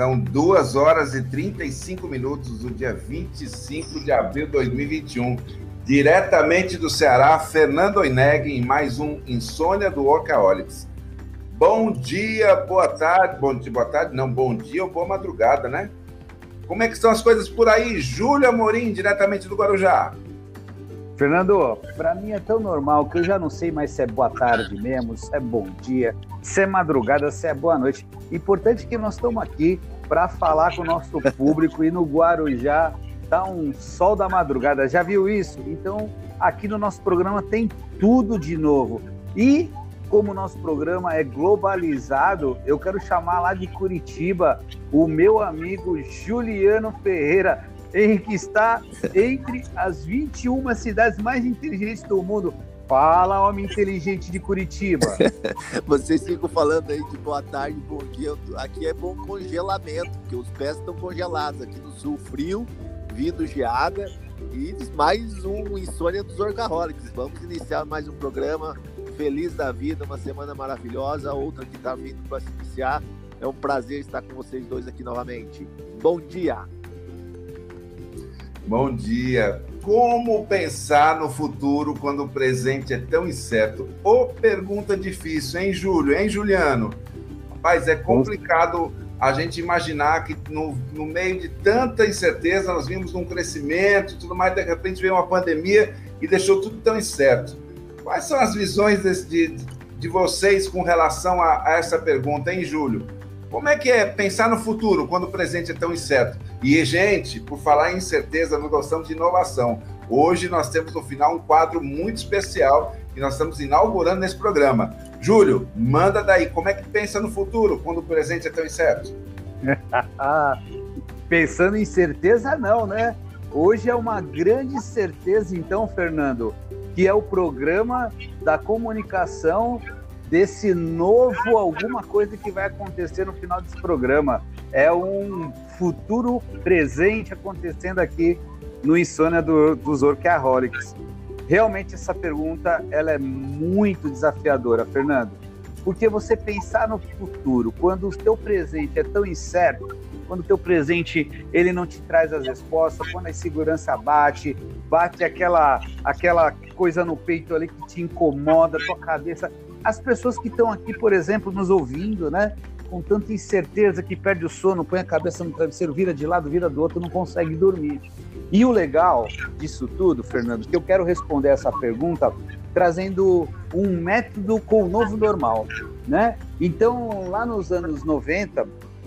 São 2 horas e 35 minutos do dia 25 de abril de 2021. Diretamente do Ceará, Fernando Oineg em mais um Insônia do Workaholics. Bom dia, boa tarde, bom dia, boa tarde, não, bom dia ou boa madrugada, né? Como é que estão as coisas por aí? Júlio Amorim, diretamente do Guarujá. Fernando, para mim é tão normal que eu já não sei mais se é boa tarde mesmo, se é bom dia, se é madrugada, se é boa noite. Importante que nós estamos aqui para falar com o nosso público e no Guarujá tá um sol da madrugada. Já viu isso? Então, aqui no nosso programa tem tudo de novo. E como o nosso programa é globalizado, eu quero chamar lá de Curitiba o meu amigo Juliano Ferreira que está entre as 21 cidades mais inteligentes do mundo. Fala, homem inteligente de Curitiba. Vocês ficam falando aí de boa tarde, bom dia. Aqui é bom congelamento, porque os pés estão congelados. Aqui no sul, frio, vindo geada. E mais um Insônia dos Orcaholics. Vamos iniciar mais um programa. Feliz da vida, uma semana maravilhosa. Outra que está vindo para se iniciar. É um prazer estar com vocês dois aqui novamente. Bom dia! Bom dia. Como pensar no futuro quando o presente é tão incerto? Ô, pergunta difícil, hein, Júlio? Hein, Juliano? Rapaz, é complicado a gente imaginar que no, no meio de tanta incerteza nós vimos um crescimento e tudo mais, de repente veio uma pandemia e deixou tudo tão incerto. Quais são as visões desse, de, de vocês com relação a, a essa pergunta, hein, Júlio? Como é que é pensar no futuro quando o presente é tão incerto? E, gente, por falar em incerteza, nós gostamos de inovação. Hoje nós temos no final um quadro muito especial que nós estamos inaugurando nesse programa. Júlio, manda daí, como é que pensa no futuro quando o presente é tão incerto? Pensando em certeza, não, né? Hoje é uma grande certeza, então, Fernando, que é o programa da comunicação desse novo alguma coisa que vai acontecer no final desse programa. É um futuro presente acontecendo aqui no Insônia do, dos Orcaholics. Realmente essa pergunta ela é muito desafiadora, Fernando. Porque você pensar no futuro, quando o teu presente é tão incerto, quando o teu presente ele não te traz as respostas, quando a insegurança bate, bate aquela aquela coisa no peito ali que te incomoda, tua cabeça as pessoas que estão aqui, por exemplo, nos ouvindo, né? Com tanta incerteza que perde o sono, põe a cabeça no travesseiro, vira de lado, vira do outro, não consegue dormir. E o legal disso tudo, Fernando, que eu quero responder essa pergunta trazendo um método com o novo normal, né? Então, lá nos anos 90,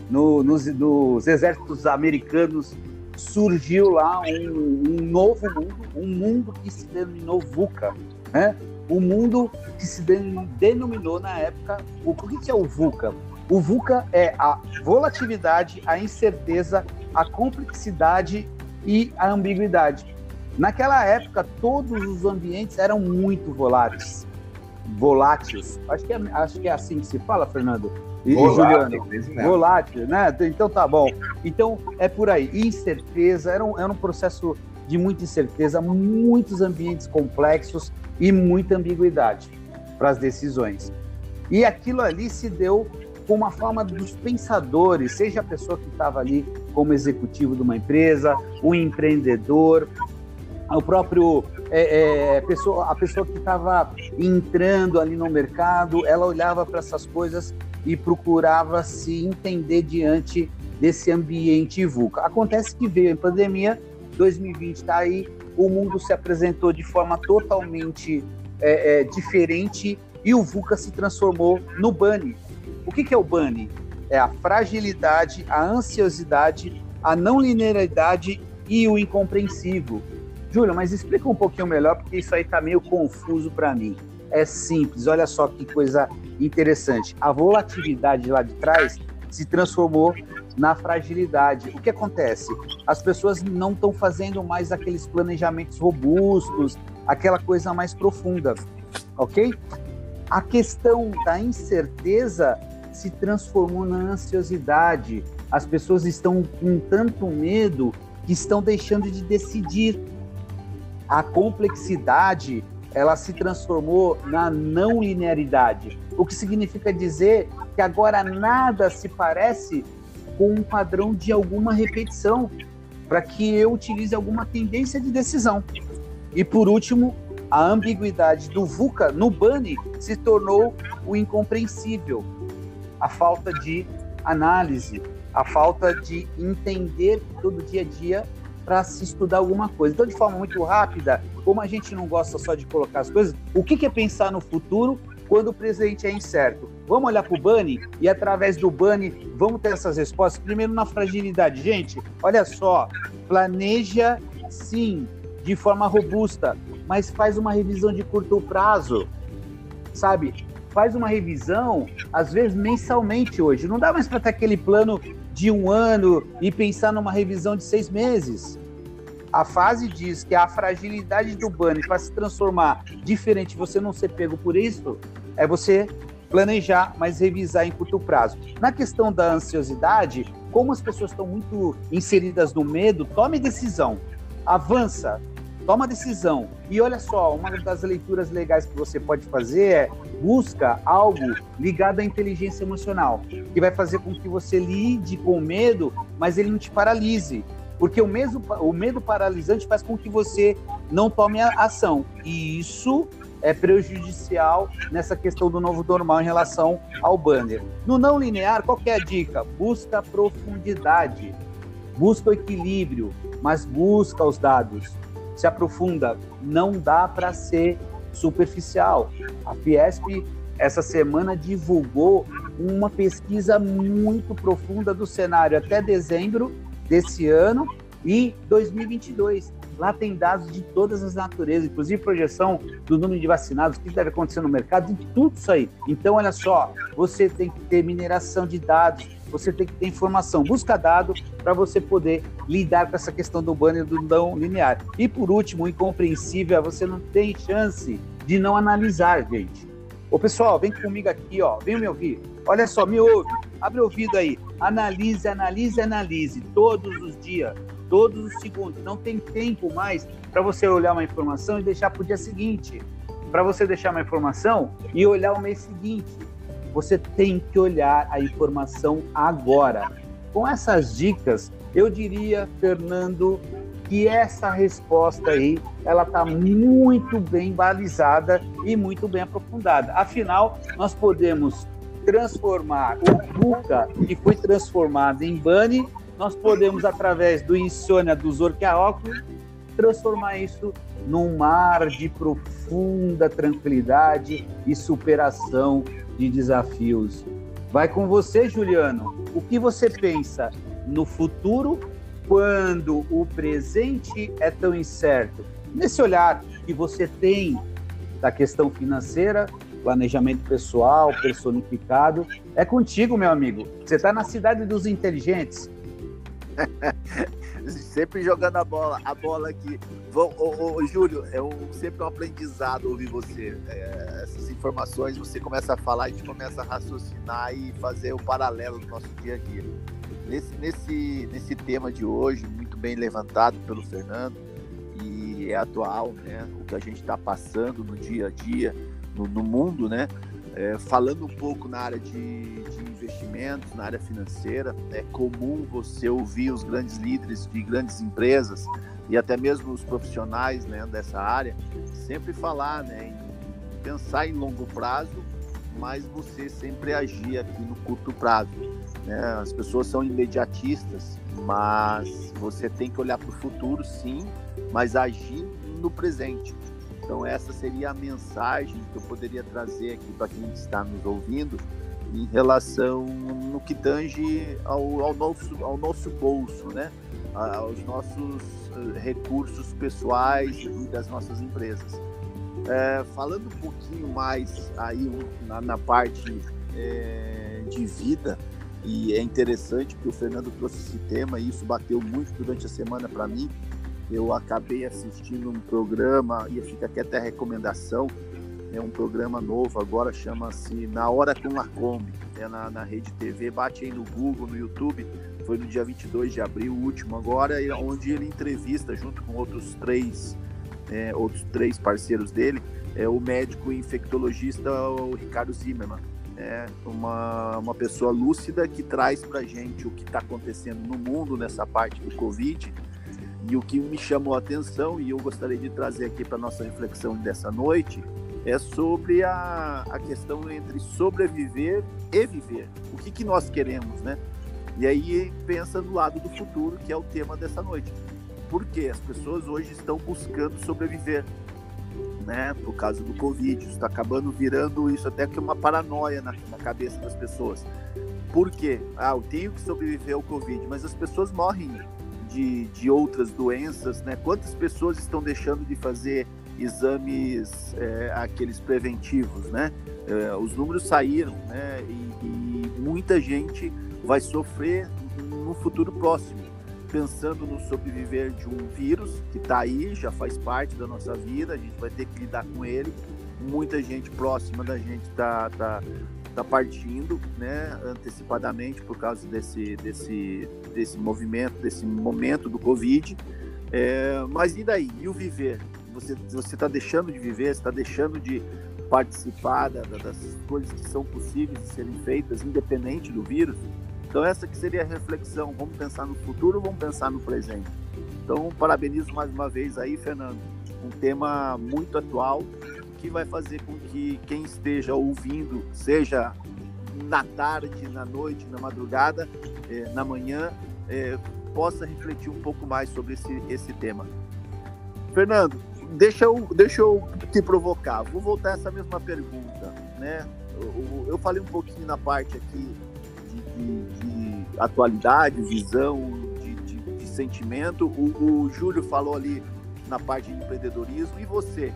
no, nos, nos exércitos americanos, surgiu lá um, um novo mundo, um mundo que se denominou VUCA, né? o mundo que se denominou na época. O que é o VUCA? O VUCA é a volatilidade, a incerteza, a complexidade e a ambiguidade. Naquela época, todos os ambientes eram muito voláteis. Voláteis. Acho que é, acho que é assim que se fala, Fernando. E, Volátil, Juliano. Volátil, né? Então tá bom. Então é por aí. Incerteza, era um, era um processo de muita incerteza, muitos ambientes complexos e muita ambiguidade para as decisões. E aquilo ali se deu com uma forma dos pensadores, seja a pessoa que estava ali como executivo de uma empresa, o empreendedor, o próprio é, é, pessoa, a pessoa que estava entrando ali no mercado, ela olhava para essas coisas e procurava se entender diante desse ambiente VUCA. Acontece que veio a pandemia 2020 está aí, o mundo se apresentou de forma totalmente é, é, diferente e o VUCA se transformou no BANI. O que, que é o BANI? É a fragilidade, a ansiosidade, a não linearidade e o incompreensível. Júlia, mas explica um pouquinho melhor, porque isso aí está meio confuso para mim. É simples, olha só que coisa interessante. A volatilidade lá de trás se transformou na fragilidade. O que acontece? As pessoas não estão fazendo mais aqueles planejamentos robustos, aquela coisa mais profunda, ok? A questão da incerteza se transformou na ansiosidade. As pessoas estão com tanto medo que estão deixando de decidir. A complexidade ela se transformou na não linearidade, o que significa dizer que agora nada se parece com um padrão de alguma repetição, para que eu utilize alguma tendência de decisão. E por último, a ambiguidade do VUCA no BANI se tornou o incompreensível, a falta de análise, a falta de entender todo dia a dia para se estudar alguma coisa. Então, de forma muito rápida, como a gente não gosta só de colocar as coisas, o que é pensar no futuro quando o presente é incerto? Vamos olhar para o Bunny e, através do Bunny, vamos ter essas respostas. Primeiro, na fragilidade. Gente, olha só, planeja sim, de forma robusta, mas faz uma revisão de curto prazo, sabe? Faz uma revisão, às vezes mensalmente hoje. Não dá mais para ter aquele plano de um ano e pensar numa revisão de seis meses. A fase diz que a fragilidade do bunny para se transformar diferente, você não ser pego por isso, é você planejar, mas revisar em curto prazo. Na questão da ansiosidade, como as pessoas estão muito inseridas no medo, tome decisão, avança, toma decisão. E olha só, uma das leituras legais que você pode fazer é busca algo ligado à inteligência emocional, que vai fazer com que você lide com o medo, mas ele não te paralise. Porque o, mesmo, o medo paralisante faz com que você não tome ação. E isso é prejudicial nessa questão do novo normal em relação ao banner. No não linear, qual é a dica? Busca profundidade, busca o equilíbrio, mas busca os dados. Se aprofunda, não dá para ser superficial. A Fiesp essa semana divulgou uma pesquisa muito profunda do cenário até dezembro desse ano e 2022. Lá tem dados de todas as naturezas, inclusive projeção do número de vacinados, o que deve acontecer no mercado, tem tudo isso aí. Então, olha só, você tem que ter mineração de dados, você tem que ter informação, busca dado para você poder lidar com essa questão do banner do não linear. E por último, incompreensível você não tem chance de não analisar, gente. Ô pessoal, vem comigo aqui, ó, vem me ouvir. Olha só, me ouve, abre o ouvido aí. Analise, analise, analise todos os dias, todos os segundos. Não tem tempo mais para você olhar uma informação e deixar para o dia seguinte. Para você deixar uma informação e olhar o mês seguinte. Você tem que olhar a informação agora. Com essas dicas, eu diria, Fernando, que essa resposta aí ela está muito bem balizada e muito bem aprofundada. Afinal, nós podemos transformar o Buca, que foi transformado em Bunny, nós podemos, através do insônia do Zorquiaóculo, transformar isso num mar de profunda tranquilidade e superação de desafios. Vai com você, Juliano. O que você pensa no futuro quando o presente é tão incerto? Nesse olhar que você tem da questão financeira, planejamento pessoal, personificado, é contigo, meu amigo. Você está na cidade dos inteligentes. sempre jogando a bola, a bola aqui. Ô, ô, ô, Júlio, é um, sempre um aprendizado ouvir você. É, informações, você começa a falar, a gente começa a raciocinar e fazer o paralelo do nosso dia a dia. Nesse, nesse, nesse tema de hoje, muito bem levantado pelo Fernando, e é atual, né? O que a gente está passando no dia a dia, no, no mundo, né? É, falando um pouco na área de, de, investimentos, na área financeira, é comum você ouvir os grandes líderes de grandes empresas e até mesmo os profissionais né, dessa área sempre falar né, pensar em longo prazo, mas você sempre agir aqui no curto prazo. Né? As pessoas são imediatistas, mas você tem que olhar para o futuro, sim, mas agir no presente. Então, essa seria a mensagem que eu poderia trazer aqui para quem está nos ouvindo em relação no que tange ao, ao, nosso, ao nosso bolso, né? aos nossos eh, recursos pessoais e das nossas empresas. É, falando um pouquinho mais aí na, na parte é, de vida, e é interessante que o Fernando trouxe esse tema e isso bateu muito durante a semana para mim, eu acabei assistindo um programa, e fica aqui até a recomendação, é um programa novo agora, chama-se Na Hora com Lacombe, é na, na Rede TV, bate aí no Google, no YouTube, foi no dia 22 de abril, o último agora, onde ele entrevista, junto com outros três, é, outros três parceiros dele, é o médico infectologista o Ricardo Zimmermann. é uma, uma pessoa lúcida que traz para gente o que está acontecendo no mundo nessa parte do Covid e o que me chamou a atenção e eu gostaria de trazer aqui para nossa reflexão dessa noite é sobre a, a questão entre sobreviver e viver. O que, que nós queremos, né? E aí pensa do lado do futuro, que é o tema dessa noite. Porque as pessoas hoje estão buscando sobreviver, né? Por causa do Covid, está acabando virando isso até que uma paranoia na, na cabeça das pessoas. Por quê? Ah, eu tenho que sobreviver ao Covid, mas as pessoas morrem de, de outras doenças, né? Quantas pessoas estão deixando de fazer exames, é, aqueles preventivos, né? É, os números saíram, né? E, e, muita gente vai sofrer no futuro próximo, pensando no sobreviver de um vírus que está aí, já faz parte da nossa vida, a gente vai ter que lidar com ele. Muita gente próxima da gente está tá, tá partindo, né? Antecipadamente por causa desse, desse, desse movimento, desse momento do Covid. É, mas e daí? E o viver? você está deixando de viver, está deixando de participar da, das coisas que são possíveis de serem feitas, independente do vírus. Então essa que seria a reflexão. Vamos pensar no futuro, vamos pensar no presente. Então parabenizo mais uma vez aí, Fernando, um tema muito atual que vai fazer com que quem esteja ouvindo, seja na tarde, na noite, na madrugada, eh, na manhã, eh, possa refletir um pouco mais sobre esse, esse tema. Fernando, deixa eu, deixa eu te provocar. Vou voltar a essa mesma pergunta, né? Eu, eu falei um pouquinho na parte aqui de, de, de atualidade, visão, de, de sentimento. O, o, Júlio falou ali na parte de empreendedorismo. E você,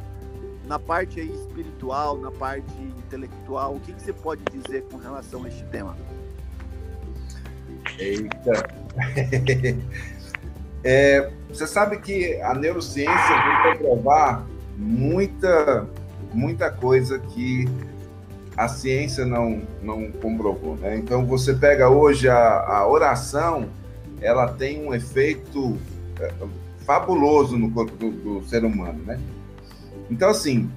na parte aí espiritual, na parte intelectual, o que, que você pode dizer com relação a este tema? Eita! É, você sabe que a neurociência vem comprovar muita, muita coisa que a ciência não, não comprovou. Né? Então, você pega hoje a, a oração, ela tem um efeito é, fabuloso no corpo do, do, ser humano. Né? Então, assim,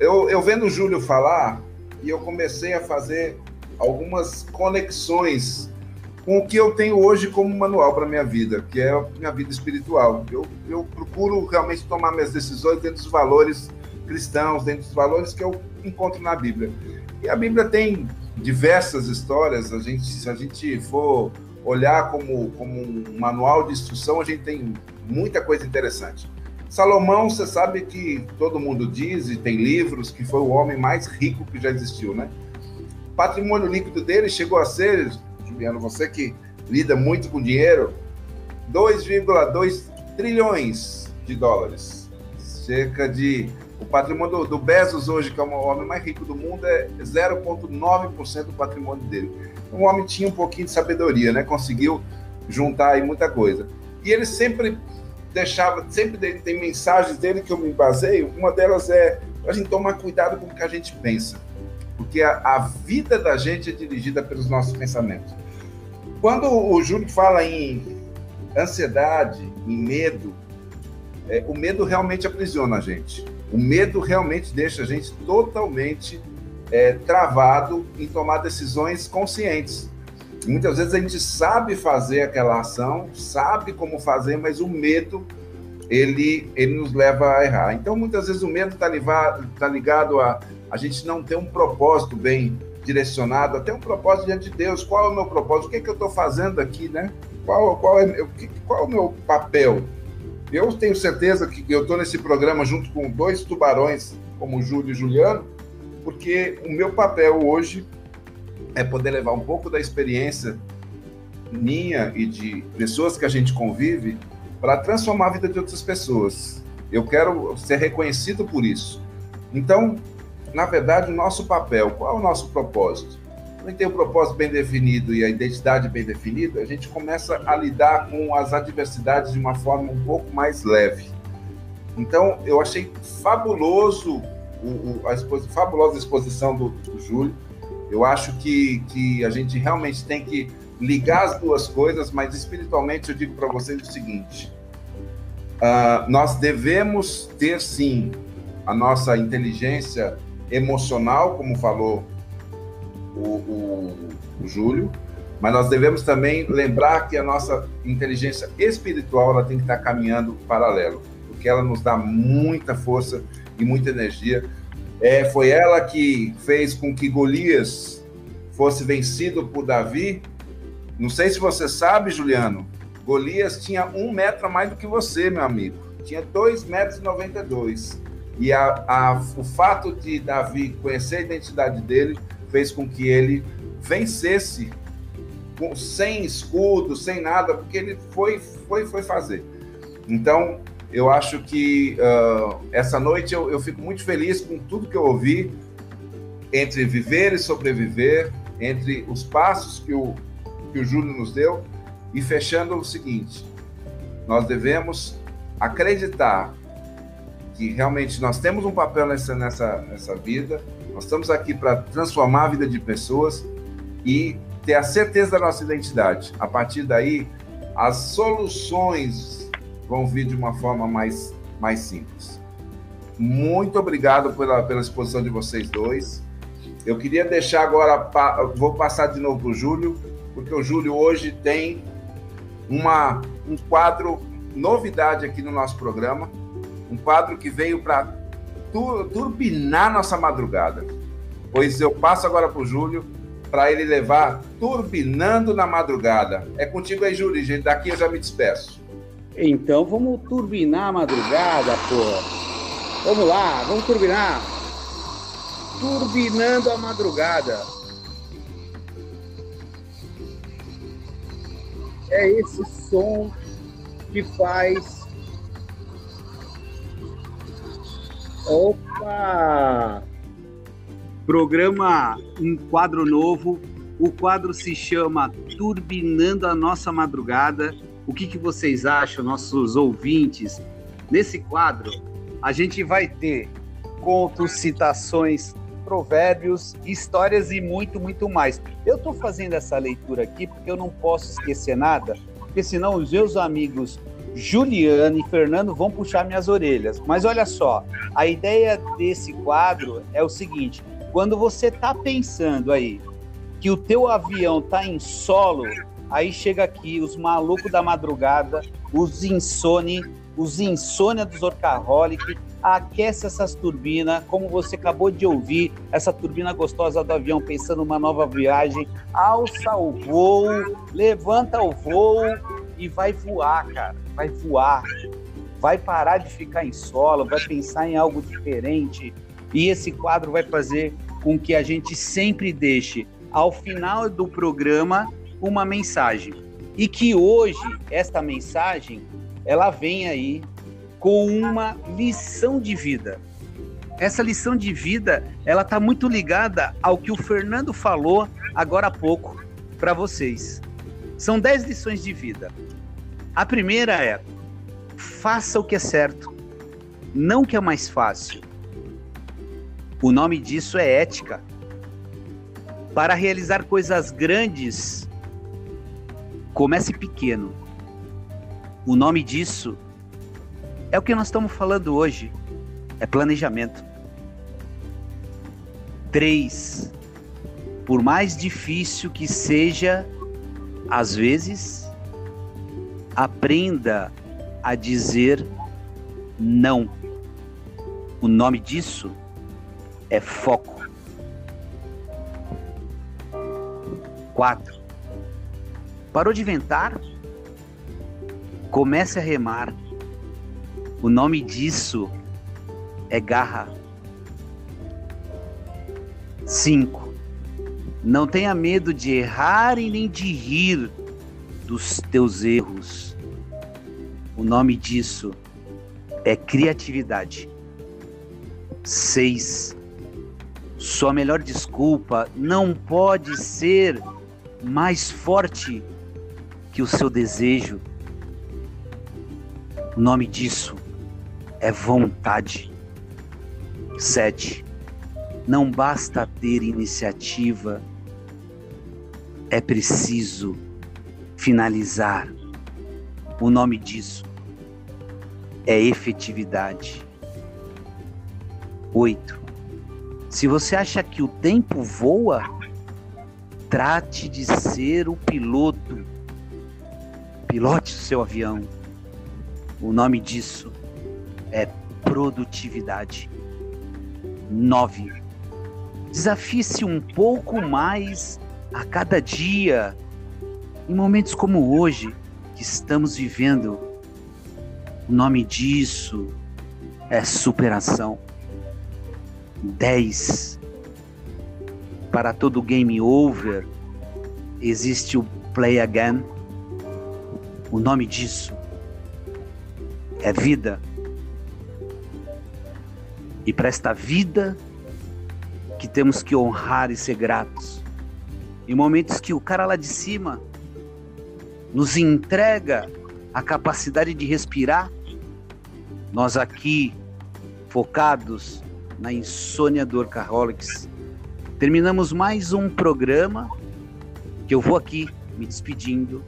eu, eu vendo o Júlio falar, e eu comecei a fazer algumas conexões com o que eu tenho hoje como manual para minha vida, que é a minha vida espiritual. Eu, eu procuro realmente tomar minhas decisões dentro dos valores cristãos, dentro dos valores que eu encontro na Bíblia. E a Bíblia tem diversas histórias, a gente, se a gente for olhar como, como um manual de instrução, a gente tem muita coisa interessante. Salomão, você sabe que todo mundo diz, e tem livros, que foi o homem mais rico que já existiu, né? O patrimônio líquido dele chegou a ser Juliano, você que lida muito com dinheiro, 2,2 trilhões de dólares. Cerca de. O patrimônio do, do Bezos hoje, que é o homem mais rico do mundo, é 0,9% do patrimônio dele. Um homem tinha um pouquinho de sabedoria, né? Conseguiu juntar aí muita coisa. E ele sempre deixava, sempre tem mensagens dele que eu me baseio. Uma delas é a gente tomar cuidado com o que a gente pensa porque a, a vida da gente é dirigida pelos nossos pensamentos. Quando o Júlio fala em ansiedade, em medo, é, o medo realmente aprisiona a gente. O medo realmente deixa a gente totalmente é, travado em tomar decisões conscientes. Muitas vezes a gente sabe fazer aquela ação, sabe como fazer, mas o medo ele, ele nos leva a errar. Então, muitas vezes o medo está tá ligado a a gente não tem um propósito bem direcionado, até um propósito diante de Deus. Qual é o meu propósito? O que, é que eu estou fazendo aqui, né? Qual, qual, é, qual é o meu papel? Eu tenho certeza que eu estou nesse programa junto com dois tubarões, como Júlio e Juliano, porque o meu papel hoje é poder levar um pouco da experiência minha e de pessoas que a gente convive para transformar a vida de outras pessoas. Eu quero ser reconhecido por isso. Então, na verdade, o nosso papel, qual é o nosso propósito? Gente tem o propósito bem definido e a identidade bem definida, a gente começa a lidar com as adversidades de uma forma um pouco mais leve. Então, eu achei fabuloso o, o, a fabulosa exposição do, do Júlio. Eu acho que, que a gente realmente tem que ligar as duas coisas, mas espiritualmente eu digo para vocês o seguinte: uh, nós devemos ter sim a nossa inteligência emocional, como falou o, o, o Júlio, mas nós devemos também lembrar que a nossa inteligência espiritual ela tem que estar caminhando paralelo, porque ela nos dá muita força e muita energia. É, foi ela que fez com que Golias fosse vencido por Davi. Não sei se você sabe, Juliano, Golias tinha um metro a mais do que você, meu amigo. Tinha dois metros e noventa e dois. E a, a, o fato de Davi conhecer a identidade dele fez com que ele vencesse com, sem escudo, sem nada, porque ele foi, foi, foi fazer. Então, eu acho que uh, essa noite eu, eu fico muito feliz com tudo que eu ouvi entre viver e sobreviver, entre os passos que o, que o Júlio nos deu, e fechando o seguinte: nós devemos acreditar que realmente nós temos um papel nessa, nessa, nessa vida, nós estamos aqui para transformar a vida de pessoas e ter a certeza da nossa identidade. A partir daí, as soluções vão vir de uma forma mais, mais simples. Muito obrigado pela, pela exposição de vocês dois. Eu queria deixar agora, vou passar de novo para o Júlio, porque o Júlio hoje tem uma, um quadro novidade aqui no nosso programa, um quadro que veio para turbinar nossa madrugada. Pois eu passo agora para o Júlio para ele levar turbinando na madrugada. É contigo aí, Júlio. Daqui eu já me despeço. Então vamos turbinar a madrugada, pô. Vamos lá, vamos turbinar. Turbinando a madrugada. É esse som que faz. Opa! Programa um quadro novo. O quadro se chama Turbinando a Nossa Madrugada. O que, que vocês acham, nossos ouvintes? Nesse quadro, a gente vai ter contos, citações, provérbios, histórias e muito, muito mais. Eu estou fazendo essa leitura aqui porque eu não posso esquecer nada, porque senão os meus amigos Juliano e Fernando vão puxar minhas orelhas. Mas olha só, a ideia desse quadro é o seguinte: quando você tá pensando aí que o teu avião tá em solo, aí chega aqui os malucos da madrugada, os insone, os insônia dos orcaholic, aquece essas turbinas, como você acabou de ouvir, essa turbina gostosa do avião pensando numa nova viagem, alça o voo, levanta o voo e vai voar, cara, vai voar. Vai parar de ficar em solo, vai pensar em algo diferente, e esse quadro vai fazer com que a gente sempre deixe ao final do programa uma mensagem. E que hoje esta mensagem ela vem aí com uma lição de vida. Essa lição de vida, ela está muito ligada ao que o Fernando falou agora há pouco para vocês. São dez lições de vida. A primeira é: faça o que é certo, não o que é mais fácil. O nome disso é ética. Para realizar coisas grandes, comece pequeno. O nome disso é o que nós estamos falando hoje. É planejamento. Três. Por mais difícil que seja, às vezes, aprenda a dizer não. O nome disso é foco. Quatro. Parou de inventar? Comece a remar. O nome disso é garra. Cinco. Não tenha medo de errar e nem de rir dos teus erros. O nome disso é criatividade. Seis. Sua melhor desculpa não pode ser mais forte que o seu desejo. O nome disso é vontade. Sete. Não basta ter iniciativa, é preciso finalizar. O nome disso é efetividade. Oito. Se você acha que o tempo voa, trate de ser o piloto. Pilote o seu avião. O nome disso é produtividade. 9. Desafie-se um pouco mais a cada dia. Em momentos como hoje, que estamos vivendo, o nome disso é superação. 10. Para todo game over, existe o play again. O nome disso é vida. E para esta vida que temos que honrar e ser gratos. Em momentos que o cara lá de cima nos entrega a capacidade de respirar, nós aqui focados na insônia do Orcaholics, terminamos mais um programa que eu vou aqui me despedindo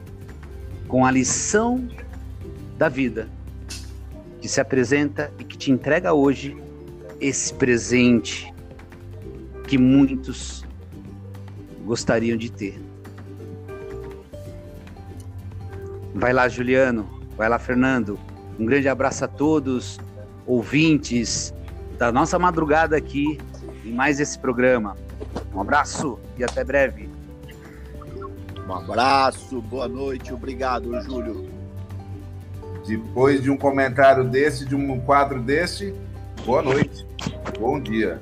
com a lição da vida que se apresenta e que te entrega hoje esse presente que muitos gostariam de ter. Vai lá, Juliano. Vai lá, Fernando. Um grande abraço a todos, ouvintes da nossa madrugada aqui em mais esse programa. Um abraço e até breve. Um abraço, boa noite, obrigado, Júlio. Depois de um comentário desse, de um quadro desse, boa noite, bom dia.